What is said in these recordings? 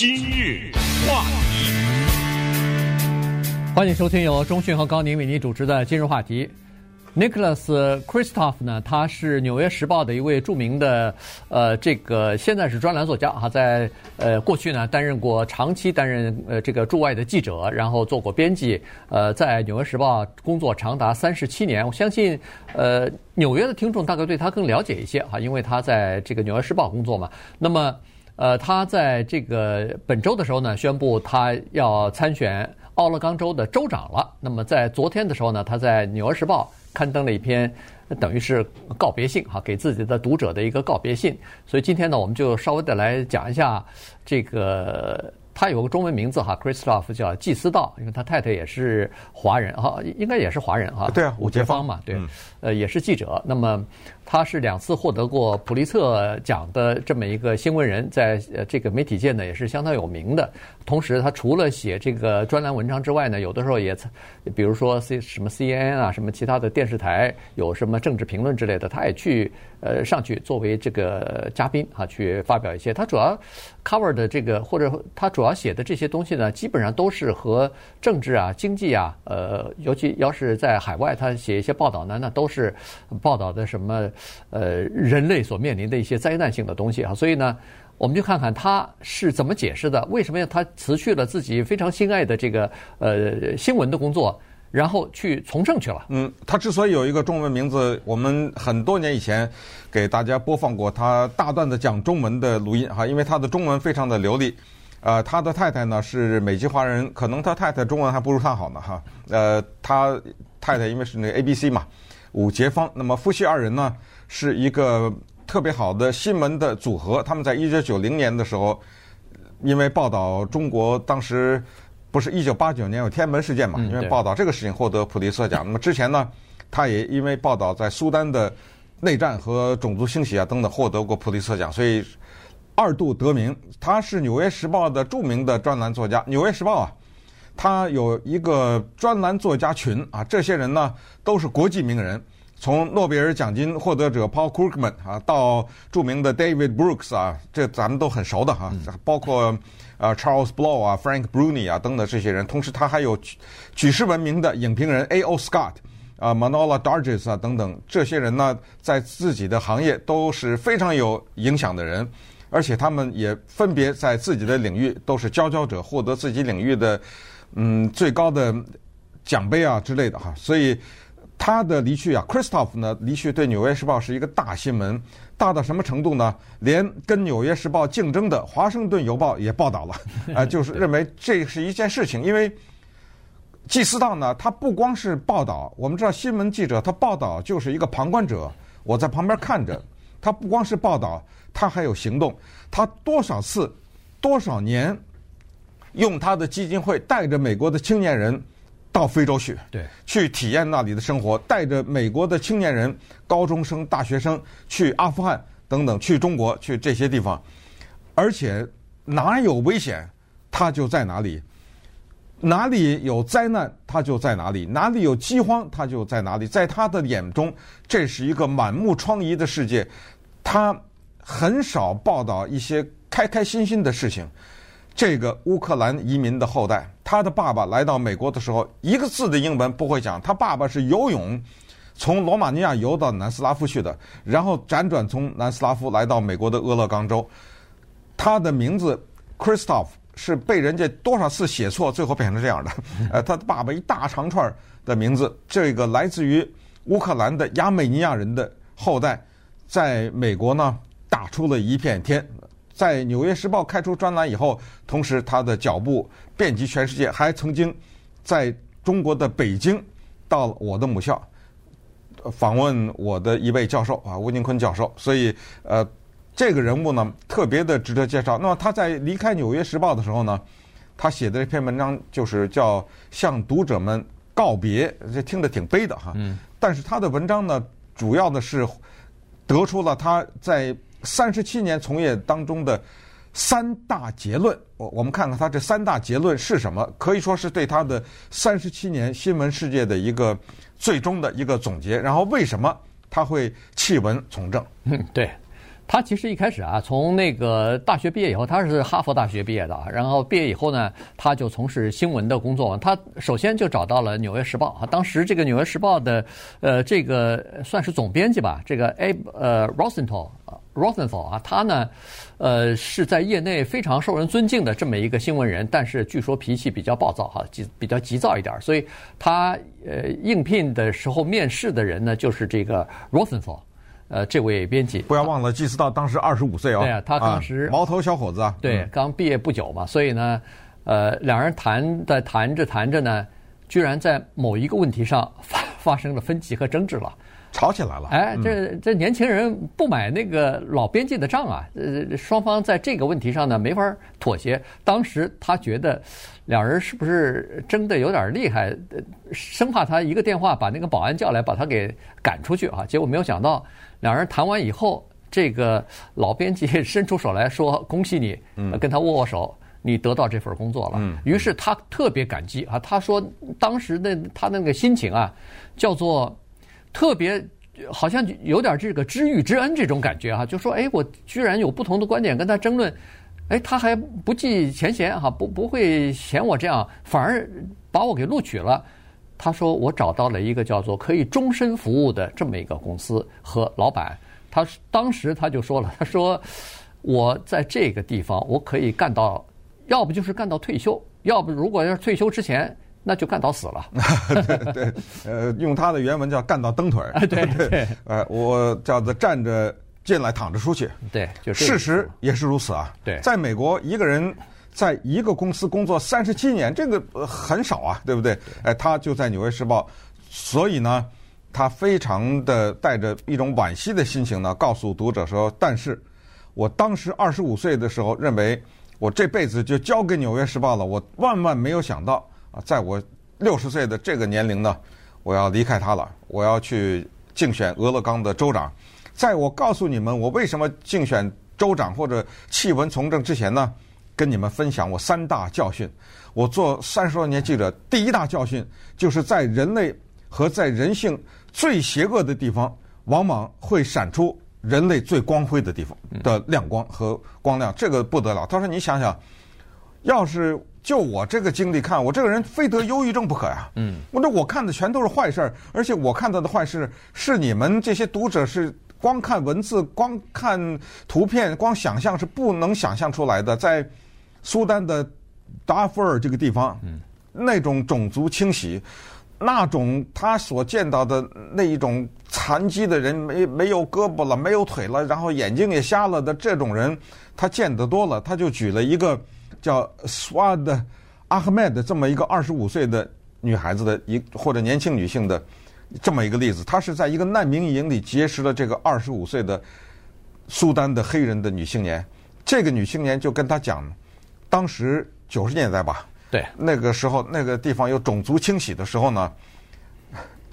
今日话题，欢迎收听由中讯和高宁为您主持的今日话题。Nicholas Kristof 呢，他是《纽约时报》的一位著名的呃，这个现在是专栏作家哈，在呃过去呢担任过长期担任呃这个驻外的记者，然后做过编辑，呃，在《纽约时报》工作长达三十七年。我相信呃纽约的听众大概对他更了解一些哈，因为他在这个《纽约时报》工作嘛。那么呃，他在这个本周的时候呢，宣布他要参选奥勒冈州的州长了。那么在昨天的时候呢，他在《纽约时报》。刊登了一篇，等于是告别信哈，给自己的读者的一个告别信。所以今天呢，我们就稍微的来讲一下这个。他有个中文名字哈，Christoph 叫季思道，因为他太太也是华人哈，应该也是华人哈。对啊，伍杰芳嘛，对，呃，也是记者。那么。他是两次获得过普利策奖的这么一个新闻人，在呃这个媒体界呢也是相当有名的。同时，他除了写这个专栏文章之外呢，有的时候也，比如说 C 什么 CNN 啊，什么其他的电视台有什么政治评论之类的，他也去呃上去作为这个嘉宾啊，去发表一些。他主要 cover 的这个或者他主要他写的这些东西呢，基本上都是和政治啊、经济啊，呃，尤其要是在海外，他写一些报道呢，那都是报道的什么。呃，人类所面临的一些灾难性的东西啊，所以呢，我们就看看他是怎么解释的。为什么他辞去了自己非常心爱的这个呃新闻的工作，然后去从政去了？嗯，他之所以有一个中文名字，我们很多年以前给大家播放过他大段的讲中文的录音哈，因为他的中文非常的流利。呃，他的太太呢是美籍华人，可能他太太中文还不如他好呢哈。呃，他太太因为是那个 ABC 嘛。伍杰芳，那么夫妻二人呢，是一个特别好的新闻的组合。他们在一九九零年的时候，因为报道中国当时不是一九八九年有天安门事件嘛，因为报道这个事情获得普利策奖。那么之前呢，他也因为报道在苏丹的内战和种族清洗啊等等获得过普利策奖，所以二度得名。他是《纽约时报》的著名的专栏作家，《纽约时报》啊。他有一个专栏作家群啊，这些人呢都是国际名人，从诺贝尔奖金获得者 Paul Krugman 啊，到著名的 David Brooks 啊，这咱们都很熟的哈，包括呃 Charles Blow 啊、Frank Bruni 啊等等这些人。同时，他还有举世闻名的影评人 A.O. Scott 啊、Manohla Dargis 啊等等这些人呢，在自己的行业都是非常有影响的人，而且他们也分别在自己的领域都是佼佼者，获得自己领域的。嗯，最高的奖杯啊之类的哈，所以他的离去啊，Christoph 呢离去对《纽约时报》是一个大新闻，大到什么程度呢？连跟《纽约时报》竞争的《华盛顿邮报》也报道了，啊、呃，就是认为这是一件事情，因为季思道呢，他不光是报道，我们知道新闻记者他报道就是一个旁观者，我在旁边看着，他不光是报道，他还有行动，他多少次，多少年。用他的基金会带着美国的青年人到非洲去，对，去体验那里的生活；带着美国的青年人、高中生、大学生去阿富汗等等，去中国，去这些地方。而且哪有危险，他就在哪里；哪里有灾难，他就在哪里；哪里有饥荒，他就在哪里。在他的眼中，这是一个满目疮痍的世界。他很少报道一些开开心心的事情。这个乌克兰移民的后代，他的爸爸来到美国的时候，一个字的英文不会讲。他爸爸是游泳从罗马尼亚游到南斯拉夫去的，然后辗转从南斯拉夫来到美国的俄勒冈州。他的名字 Christoff 是被人家多少次写错，最后变成这样的。呃，他的爸爸一大长串的名字，这个来自于乌克兰的亚美尼亚人的后代，在美国呢打出了一片天。在《纽约时报》开出专栏以后，同时他的脚步遍及全世界，还曾经在中国的北京到了我的母校访问我的一位教授啊，吴宁坤教授。所以，呃，这个人物呢特别的值得介绍。那么他在离开《纽约时报》的时候呢，他写的这篇文章就是叫向读者们告别，这听着挺悲的哈。嗯。但是他的文章呢，主要的是得出了他在。三十七年从业当中的三大结论，我我们看看他这三大结论是什么？可以说是对他的三十七年新闻世界的一个最终的一个总结。然后为什么他会弃文从政？嗯，对，他其实一开始啊，从那个大学毕业以后，他是哈佛大学毕业的啊。然后毕业以后呢，他就从事新闻的工作。他首先就找到了《纽约时报》啊，当时这个《纽约时报》的呃这个算是总编辑吧，这个 Ab 呃 Rosenthal Rosenthal 啊，他呢呃是在业内非常受人尊敬的这么一个新闻人，但是据说脾气比较暴躁哈，急比较急躁一点，所以他呃应聘的时候面试的人呢，就是这个 Rosenthal。呃，这位编辑不要忘了，季斯道当时二十五岁哦。对啊，他当时、啊、毛头小伙子啊。对，刚毕业不久嘛，所以呢，呃，两人谈的谈着谈着呢，居然在某一个问题上发发生了分歧和争执了，吵起来了。哎，这这年轻人不买那个老编辑的账啊，呃，双方在这个问题上呢没法妥协。当时他觉得两人是不是争得有点厉害，生怕他一个电话把那个保安叫来把他给赶出去啊。结果没有想到。两人谈完以后，这个老编辑 伸出手来说：“恭喜你，跟他握握手，你得到这份工作了。”于是他特别感激啊，他说当时的他那个心情啊，叫做特别好像有点这个知遇之恩这种感觉哈，就说：“哎，我居然有不同的观点跟他争论，哎，他还不计前嫌哈，不不会嫌我这样，反而把我给录取了。”他说：“我找到了一个叫做可以终身服务的这么一个公司和老板。他当时他就说了，他说我在这个地方我可以干到，要不就是干到退休，要不如果要是退休之前，那就干到死了。对对，呃，用他的原文叫干到蹬腿儿。对对，呃，我叫做站着进来，躺着出去。对，就事实也是如此啊。对，在美国一个人。”在一个公司工作三十七年，这个很少啊，对不对？哎，他就在《纽约时报》，所以呢，他非常的带着一种惋惜的心情呢，告诉读者说：“但是，我当时二十五岁的时候，认为我这辈子就交给《纽约时报》了。我万万没有想到啊，在我六十岁的这个年龄呢，我要离开他了，我要去竞选俄勒冈的州长。在我告诉你们我为什么竞选州长或者弃文从政之前呢？”跟你们分享我三大教训。我做三十多年记者，第一大教训就是在人类和在人性最邪恶的地方，往往会闪出人类最光辉的地方的亮光和光亮。这个不得了。他说：“你想想，要是就我这个经历看，我这个人非得忧郁症不可呀。”嗯，我说我看的全都是坏事儿，而且我看到的坏事是你们这些读者是光看文字、光看图片、光想象是不能想象出来的，在。苏丹的达富尔这个地方，嗯那种种族清洗，那种他所见到的那一种残疾的人，没没有胳膊了，没有腿了，然后眼睛也瞎了的这种人，他见得多了。他就举了一个叫 Swad Ahmed 这么一个二十五岁的女孩子的一或者年轻女性的这么一个例子。她是在一个难民营里结识了这个二十五岁的苏丹的黑人的女青年。这个女青年就跟她讲。当时九十年代吧，对，那个时候那个地方有种族清洗的时候呢，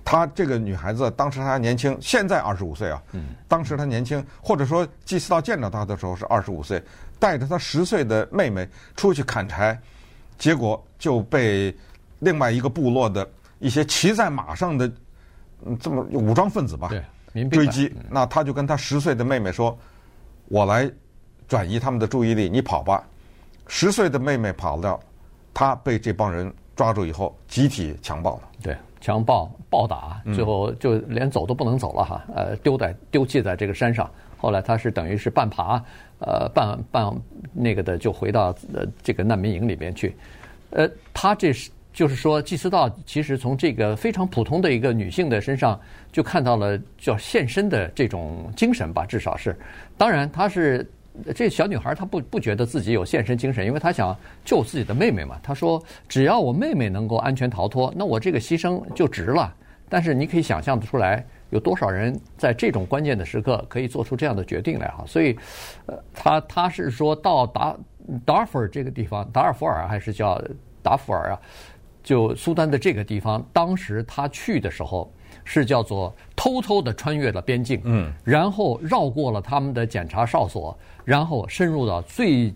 她这个女孩子当时还年轻，现在二十五岁啊，嗯，当时她年轻，或者说纪斯道见到她的时候是二十五岁，带着她十岁的妹妹出去砍柴，结果就被另外一个部落的一些骑在马上的这么武装分子吧，对，追击，那他就跟他十岁的妹妹说：“我来转移他们的注意力，你跑吧。”十岁的妹妹跑掉，她被这帮人抓住以后，集体强暴了。对，强暴、暴打，最后就连走都不能走了哈。呃，丢在丢弃在这个山上。后来他是等于是半爬，呃，半半那个的，就回到呃这个难民营里边去。呃，他这是就是说，祭司道其实从这个非常普通的一个女性的身上，就看到了叫献身的这种精神吧，至少是。当然，他是。这小女孩她不不觉得自己有献身精神，因为她想救自己的妹妹嘛。她说：“只要我妹妹能够安全逃脱，那我这个牺牲就值了。”但是你可以想象得出来，有多少人在这种关键的时刻可以做出这样的决定来哈。所以，呃，他他是说到达达尔富尔这个地方，达尔福尔还是叫达福尔啊？就苏丹的这个地方，当时他去的时候。是叫做偷偷的穿越了边境，嗯，然后绕过了他们的检查哨所，然后深入到最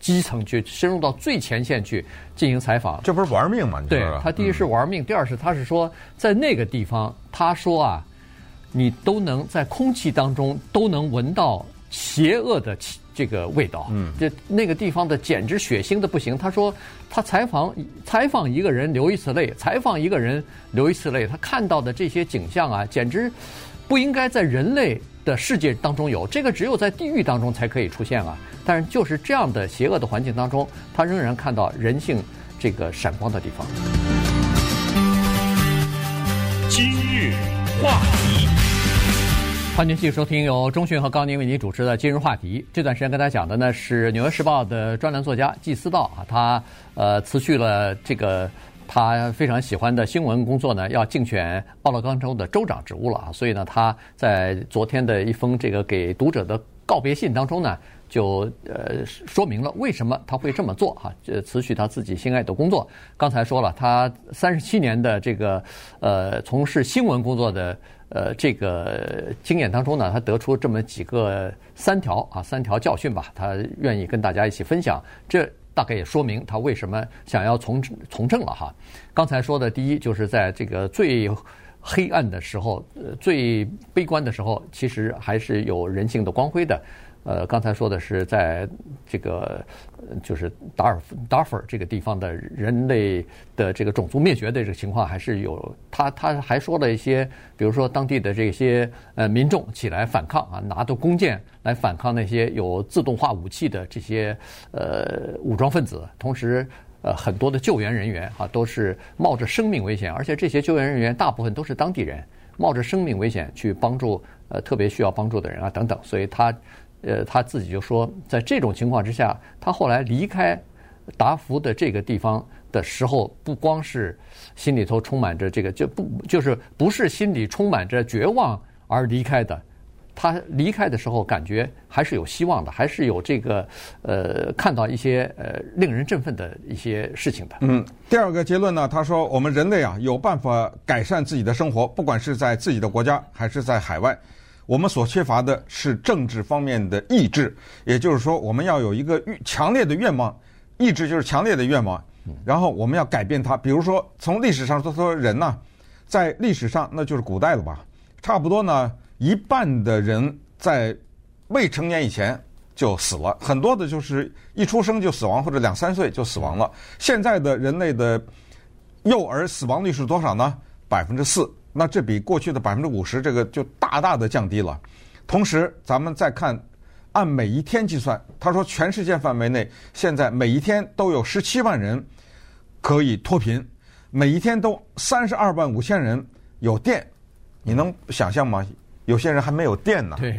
基层去，深入到最前线去进行采访。这不是玩命吗？对，他第一是玩命，第二是他是说在那个地方，他说啊，你都能在空气当中都能闻到邪恶的这个味道。嗯，这那个地方的简直血腥的不行。他说，他采访采访一个人流一次泪，采访一个人流一次泪，他看到的这些景象啊，简直不应该在人类的世界当中有，这个只有在地狱当中才可以出现啊。但是就是这样的邪恶的环境当中，他仍然看到人性这个闪光的地方。今日话题，欢迎继续收听由钟迅和高宁为您主持的《今日话题》。这段时间跟大家讲的呢是《纽约时报》的专栏作家季思道啊，他呃辞去了这个他非常喜欢的新闻工作呢，要竞选奥勒冈州的州长职务了啊。所以呢，他在昨天的一封这个给读者的告别信当中呢。就呃说明了为什么他会这么做哈，呃辞去他自己心爱的工作。刚才说了，他三十七年的这个呃从事新闻工作的呃这个经验当中呢，他得出这么几个三条啊三条教训吧，他愿意跟大家一起分享。这大概也说明他为什么想要从从政了哈。刚才说的第一，就是在这个最黑暗的时候，呃最悲观的时候，其实还是有人性的光辉的。呃，刚才说的是在这个就是达尔达尔富这个地方的人类的这个种族灭绝的这个情况还是有。他他还说了一些，比如说当地的这些呃民众起来反抗啊，拿着弓箭来反抗那些有自动化武器的这些呃武装分子。同时，呃，很多的救援人员啊都是冒着生命危险，而且这些救援人员大部分都是当地人，冒着生命危险去帮助呃特别需要帮助的人啊等等。所以他。呃，他自己就说，在这种情况之下，他后来离开达福的这个地方的时候，不光是心里头充满着这个，就不就是不是心里充满着绝望而离开的。他离开的时候，感觉还是有希望的，还是有这个呃，看到一些呃令人振奋的一些事情的。嗯，第二个结论呢，他说，我们人类啊，有办法改善自己的生活，不管是在自己的国家还是在海外。我们所缺乏的是政治方面的意志，也就是说，我们要有一个强烈的愿望，意志就是强烈的愿望，然后我们要改变它。比如说，从历史上说，说人呢，在历史上那就是古代了吧，差不多呢，一半的人在未成年以前就死了，很多的就是一出生就死亡，或者两三岁就死亡了。现在的人类的幼儿死亡率是多少呢？百分之四。那这比过去的百分之五十，这个就大大的降低了。同时，咱们再看，按每一天计算，他说全世界范围内现在每一天都有十七万人可以脱贫，每一天都三十二万五千人有电。你能想象吗？有些人还没有电呢。对。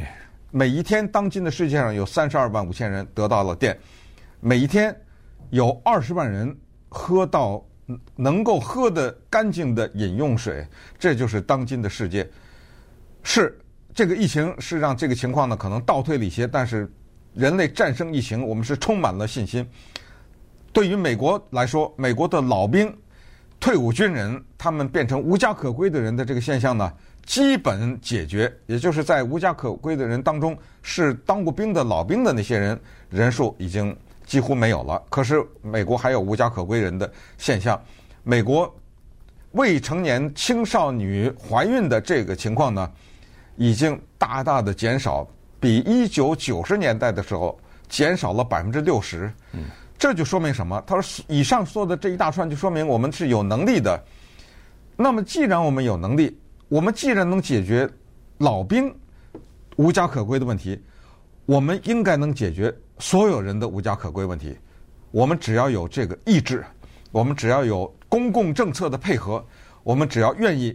每一天，当今的世界上有三十二万五千人得到了电，每一天有二十万人喝到。能够喝得干净的饮用水，这就是当今的世界。是这个疫情是让这个情况呢可能倒退了一些，但是人类战胜疫情，我们是充满了信心。对于美国来说，美国的老兵、退伍军人，他们变成无家可归的人的这个现象呢，基本解决。也就是在无家可归的人当中，是当过兵的老兵的那些人，人数已经。几乎没有了。可是美国还有无家可归人的现象。美国未成年青少女怀孕的这个情况呢，已经大大的减少，比一九九十年代的时候减少了百分之六十。嗯，这就说明什么？他说，以上说的这一大串就说明我们是有能力的。那么，既然我们有能力，我们既然能解决老兵无家可归的问题，我们应该能解决。所有人的无家可归问题，我们只要有这个意志，我们只要有公共政策的配合，我们只要愿意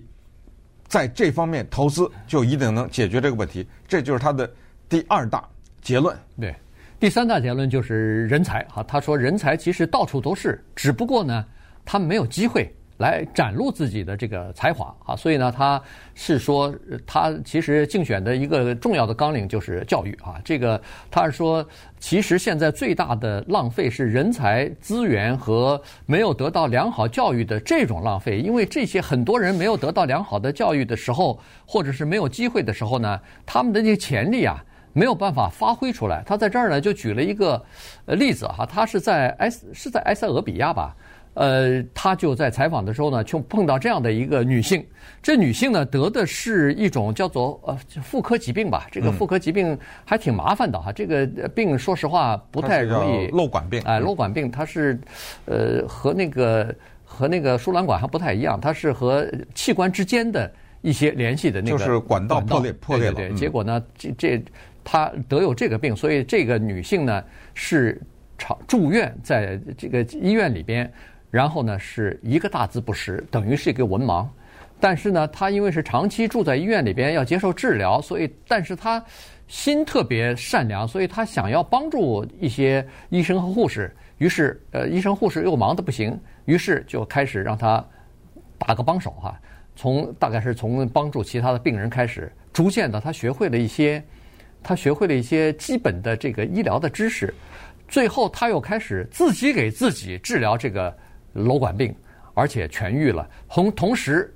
在这方面投资，就一定能解决这个问题。这就是他的第二大结论。对，第三大结论就是人才。哈，他说人才其实到处都是，只不过呢，他们没有机会。来展露自己的这个才华啊，所以呢，他是说，他其实竞选的一个重要的纲领就是教育啊。这个他是说，其实现在最大的浪费是人才资源和没有得到良好教育的这种浪费，因为这些很多人没有得到良好的教育的时候，或者是没有机会的时候呢，他们的这些潜力啊没有办法发挥出来。他在这儿呢就举了一个例子哈，他是在埃是在埃塞俄比亚吧。呃，他就在采访的时候呢，就碰到这样的一个女性。这女性呢，得的是一种叫做呃妇科疾病吧。这个妇科疾病还挺麻烦的哈。这个病说实话不太容易。漏管病。哎，漏管病，它是呃和那个和那个输卵管还不太一样，它是和器官之间的一些联系的那个就是管道破裂破裂了。对，对，对，结果呢，这这她得有这个病，所以这个女性呢是长住院在这个医院里边。然后呢，是一个大字不识，等于是一个文盲。但是呢，他因为是长期住在医院里边要接受治疗，所以，但是他心特别善良，所以他想要帮助一些医生和护士。于是，呃，医生护士又忙得不行，于是就开始让他打个帮手哈。从大概是从帮助其他的病人开始，逐渐的他学会了一些，他学会了一些基本的这个医疗的知识。最后，他又开始自己给自己治疗这个。瘘管病，而且痊愈了。同同时，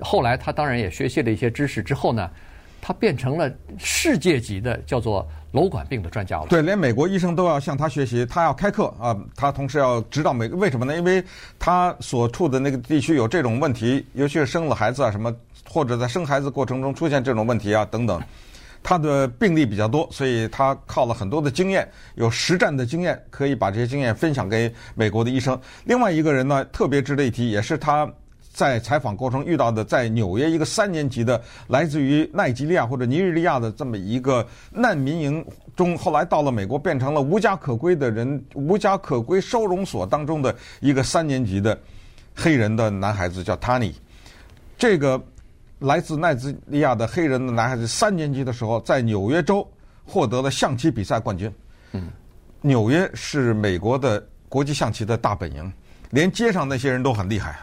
后来他当然也学习了一些知识之后呢，他变成了世界级的叫做瘘管病的专家了。对，连美国医生都要向他学习，他要开课啊，他同时要指导美。为什么呢？因为他所处的那个地区有这种问题，尤其是生了孩子啊什么，或者在生孩子过程中出现这种问题啊等等。他的病例比较多，所以他靠了很多的经验，有实战的经验，可以把这些经验分享给美国的医生。另外一个人呢，特别值得一提，也是他在采访过程遇到的，在纽约一个三年级的来自于奈及利亚或者尼日利亚的这么一个难民营中，后来到了美国，变成了无家可归的人，无家可归收容所当中的一个三年级的黑人的男孩子，叫 Tani。这个。来自奈及利亚的黑人的男孩子，三年级的时候在纽约州获得了象棋比赛冠军。嗯，纽约是美国的国际象棋的大本营，连街上那些人都很厉害。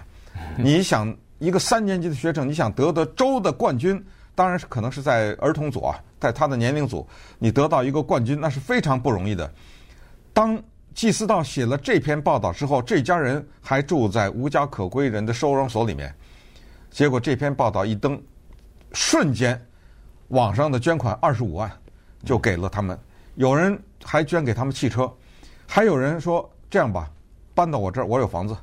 你想，一个三年级的学生，你想得得州的冠军，当然是可能是在儿童组啊，在他的年龄组，你得到一个冠军，那是非常不容易的。当季思道写了这篇报道之后，这家人还住在无家可归人的收容所里面。结果这篇报道一登，瞬间，网上的捐款二十五万就给了他们。有人还捐给他们汽车，还有人说这样吧，搬到我这儿，我有房子，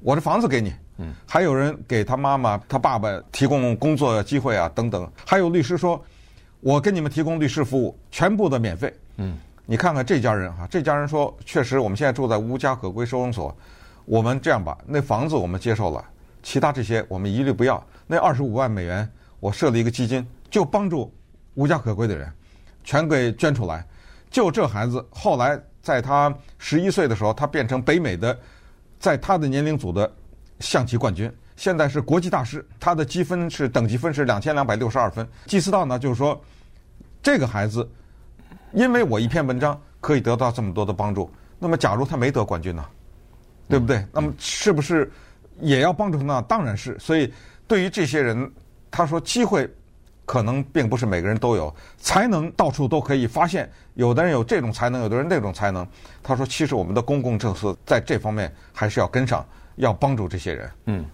我的房子给你。嗯。还有人给他妈妈、他爸爸提供工作机会啊，等等。还有律师说，我给你们提供律师服务，全部的免费。嗯。你看看这家人哈，这家人说，确实我们现在住在无家可归收容所，我们这样吧，那房子我们接受了。其他这些我们一律不要。那二十五万美元，我设了一个基金，就帮助无家可归的人，全给捐出来。就这孩子，后来在他十一岁的时候，他变成北美的，在他的年龄组的象棋冠军，现在是国际大师。他的积分是等级分是两千两百六十二分。纪思道呢，就是说，这个孩子，因为我一篇文章可以得到这么多的帮助。那么，假如他没得冠军呢？对不对？那么是不是？也要帮助他，那当然是。所以，对于这些人，他说机会可能并不是每个人都有，才能到处都可以发现。有的人有这种才能，有的人那种才能。他说，其实我们的公共政策在这方面还是要跟上，要帮助这些人。嗯。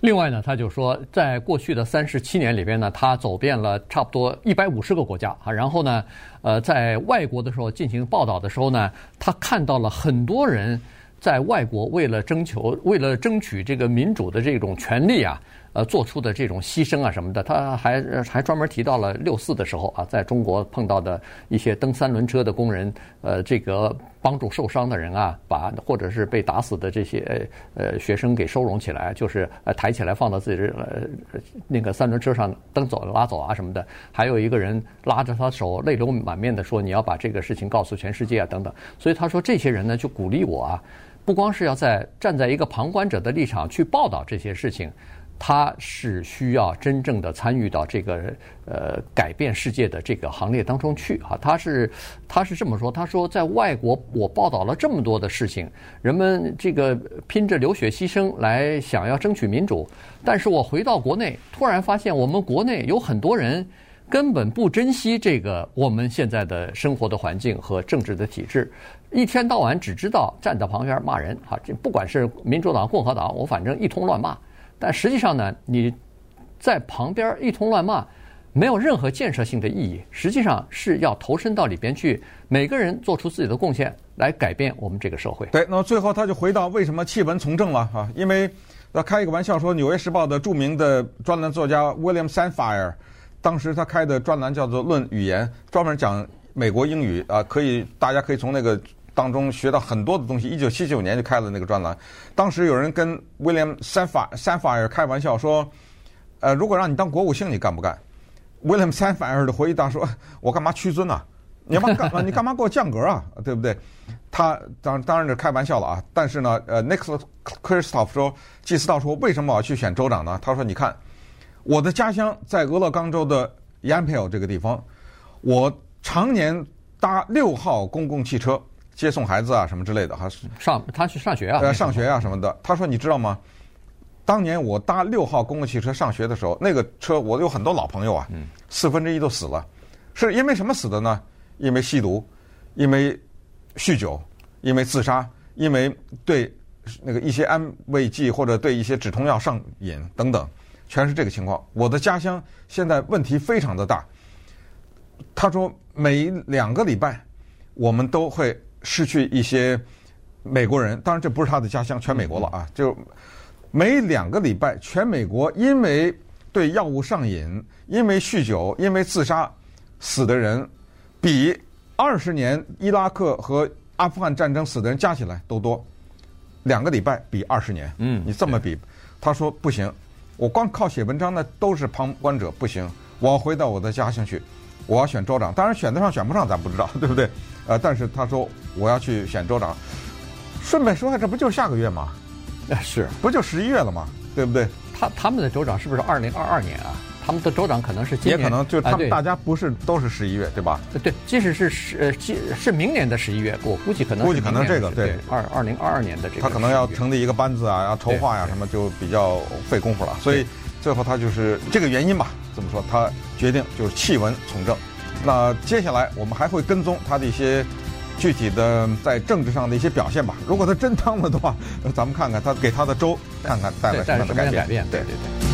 另外呢，他就说，在过去的三十七年里边呢，他走遍了差不多一百五十个国家啊。然后呢，呃，在外国的时候进行报道的时候呢，他看到了很多人。在外国，为了征求、为了争取这个民主的这种权利啊，呃，做出的这种牺牲啊什么的，他还还专门提到了六四的时候啊，在中国碰到的一些蹬三轮车的工人，呃，这个帮助受伤的人啊，把或者是被打死的这些呃学生给收容起来，就是抬起来放到自己的呃那个三轮车上蹬走拉走啊什么的，还有一个人拉着他手泪流满面的说：“你要把这个事情告诉全世界啊等等。”所以他说这些人呢就鼓励我啊。不光是要在站在一个旁观者的立场去报道这些事情，他是需要真正的参与到这个呃改变世界的这个行列当中去啊。他是他是这么说，他说在外国我报道了这么多的事情，人们这个拼着流血牺牲来想要争取民主，但是我回到国内，突然发现我们国内有很多人根本不珍惜这个我们现在的生活的环境和政治的体制。一天到晚只知道站在旁边骂人，哈，这不管是民主党、共和党，我反正一通乱骂。但实际上呢，你在旁边一通乱骂，没有任何建设性的意义，实际上是要投身到里边去，每个人做出自己的贡献，来改变我们这个社会。对，那么最后他就回到为什么弃文从政了啊？因为要开一个玩笑说，《纽约时报》的著名的专栏作家 William Sandfire，当时他开的专栏叫做《论语言》，专门讲美国英语啊，可以大家可以从那个当中学到很多的东西。一九七九年就开了那个专栏，当时有人跟 William Sandfire Sandfire 开玩笑说，呃，如果让你当国务卿，你干不干？William s a f f i r e 的回答说：“我干嘛屈尊啊？你干嘛？你干嘛给我降格啊？对不对？”他当当然是开玩笑了啊。但是呢，呃，Nicholas Kristof 说，季思道说：“为什么我要去选州长呢？”他说：“你看，我的家乡在俄勒冈州的 Yamhill 这个地方，我常年搭六号公共汽车接送孩子啊，什么之类的，哈，上他去上学啊，呃，上学啊什么的。他说：你知道吗？”当年我搭六号公共汽车上学的时候，那个车我有很多老朋友啊，四分之一都死了，是因为什么死的呢？因为吸毒，因为酗酒，因为自杀，因为对那个一些安慰剂或者对一些止痛药上瘾等等，全是这个情况。我的家乡现在问题非常的大。他说每两个礼拜我们都会失去一些美国人，当然这不是他的家乡，全美国了啊，就。每两个礼拜，全美国因为对药物上瘾、因为酗酒、因为自杀死的人，比二十年伊拉克和阿富汗战争死的人加起来都多。两个礼拜比二十年，嗯，你这么比，他说不行，我光靠写文章呢都是旁观者，不行，我要回到我的家乡去，我要选州长，当然选得上选不上咱不知道，对不对？呃，但是他说我要去选州长。顺便说下，这不就是下个月吗？那，是不就十一月了吗？对不对？他他们的州长是不是二零二二年啊？他们的州长可能是今年，也可能就他们大家不是都是十一月，对吧？对，即使是十呃，是是明年的十一月，我估计可能估计可能这个对二二零二二年的这个，他可能要成立一个班子啊，要筹划呀什么，就比较费功夫了。所以最后他就是这个原因吧，怎么说，他决定就是弃文从政。那接下来我们还会跟踪他的一些。具体的在政治上的一些表现吧。如果他真当了的话，咱们看看他给他的州，看看带来什么样的改变。对对对。